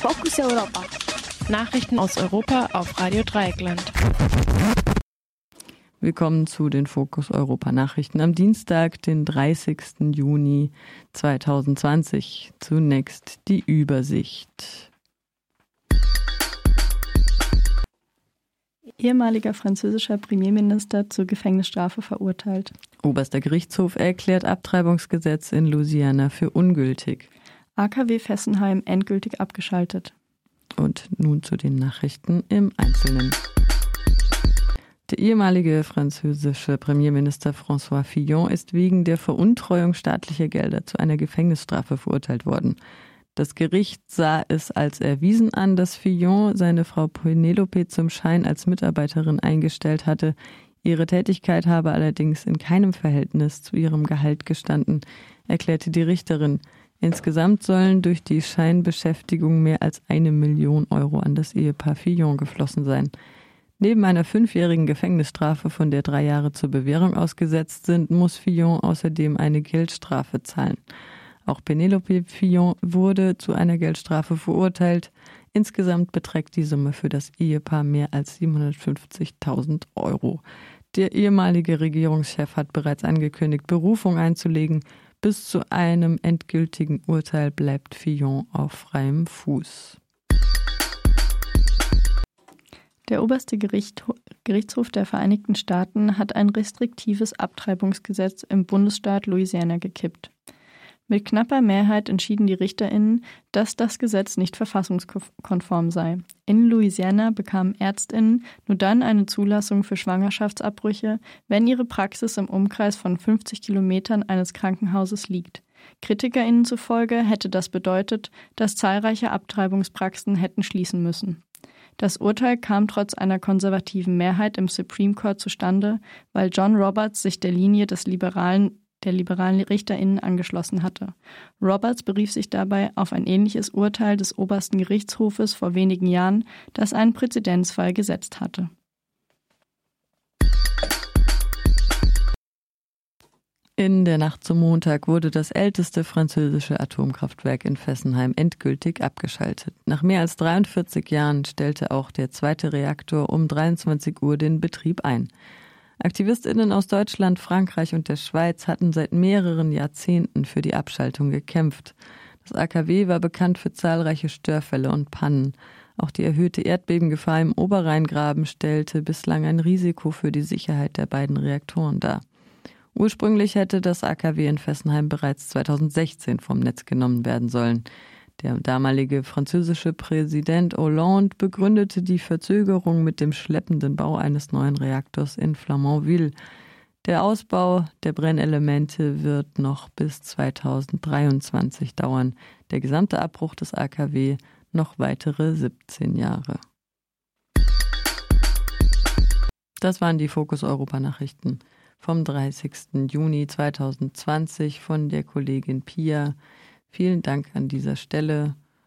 Fokus Europa. Nachrichten aus Europa auf Radio Dreieckland. Willkommen zu den Fokus Europa Nachrichten am Dienstag, den 30. Juni 2020. Zunächst die Übersicht. Ehemaliger französischer Premierminister zur Gefängnisstrafe verurteilt. Oberster Gerichtshof erklärt Abtreibungsgesetz in Louisiana für ungültig. AKW Fessenheim endgültig abgeschaltet. Und nun zu den Nachrichten im Einzelnen. Der ehemalige französische Premierminister François Fillon ist wegen der Veruntreuung staatlicher Gelder zu einer Gefängnisstrafe verurteilt worden. Das Gericht sah es als erwiesen an, dass Fillon seine Frau Penelope zum Schein als Mitarbeiterin eingestellt hatte. Ihre Tätigkeit habe allerdings in keinem Verhältnis zu ihrem Gehalt gestanden, erklärte die Richterin. Insgesamt sollen durch die Scheinbeschäftigung mehr als eine Million Euro an das Ehepaar Fillon geflossen sein. Neben einer fünfjährigen Gefängnisstrafe, von der drei Jahre zur Bewährung ausgesetzt sind, muss Fillon außerdem eine Geldstrafe zahlen. Auch Penelope Fillon wurde zu einer Geldstrafe verurteilt. Insgesamt beträgt die Summe für das Ehepaar mehr als 750.000 Euro. Der ehemalige Regierungschef hat bereits angekündigt, Berufung einzulegen. Bis zu einem endgültigen Urteil bleibt Fillon auf freiem Fuß. Der oberste Gericht, Gerichtshof der Vereinigten Staaten hat ein restriktives Abtreibungsgesetz im Bundesstaat Louisiana gekippt. Mit knapper Mehrheit entschieden die Richterinnen, dass das Gesetz nicht verfassungskonform sei. In Louisiana bekamen Ärztinnen nur dann eine Zulassung für Schwangerschaftsabbrüche, wenn ihre Praxis im Umkreis von 50 Kilometern eines Krankenhauses liegt. Kritikerinnen zufolge hätte das bedeutet, dass zahlreiche Abtreibungspraxen hätten schließen müssen. Das Urteil kam trotz einer konservativen Mehrheit im Supreme Court zustande, weil John Roberts sich der Linie des liberalen der liberalen RichterInnen angeschlossen hatte. Roberts berief sich dabei auf ein ähnliches Urteil des obersten Gerichtshofes vor wenigen Jahren, das einen Präzedenzfall gesetzt hatte. In der Nacht zum Montag wurde das älteste französische Atomkraftwerk in Fessenheim endgültig abgeschaltet. Nach mehr als 43 Jahren stellte auch der zweite Reaktor um 23 Uhr den Betrieb ein. Aktivistinnen aus Deutschland, Frankreich und der Schweiz hatten seit mehreren Jahrzehnten für die Abschaltung gekämpft. Das AKW war bekannt für zahlreiche Störfälle und Pannen. Auch die erhöhte Erdbebengefahr im Oberrheingraben stellte bislang ein Risiko für die Sicherheit der beiden Reaktoren dar. Ursprünglich hätte das AKW in Fessenheim bereits 2016 vom Netz genommen werden sollen. Der damalige französische Präsident Hollande begründete die Verzögerung mit dem schleppenden Bau eines neuen Reaktors in Flamanville. Der Ausbau der Brennelemente wird noch bis 2023 dauern, der gesamte Abbruch des AKW noch weitere 17 Jahre. Das waren die Fokus Europa Nachrichten vom 30. Juni 2020 von der Kollegin Pia. Vielen Dank an dieser Stelle.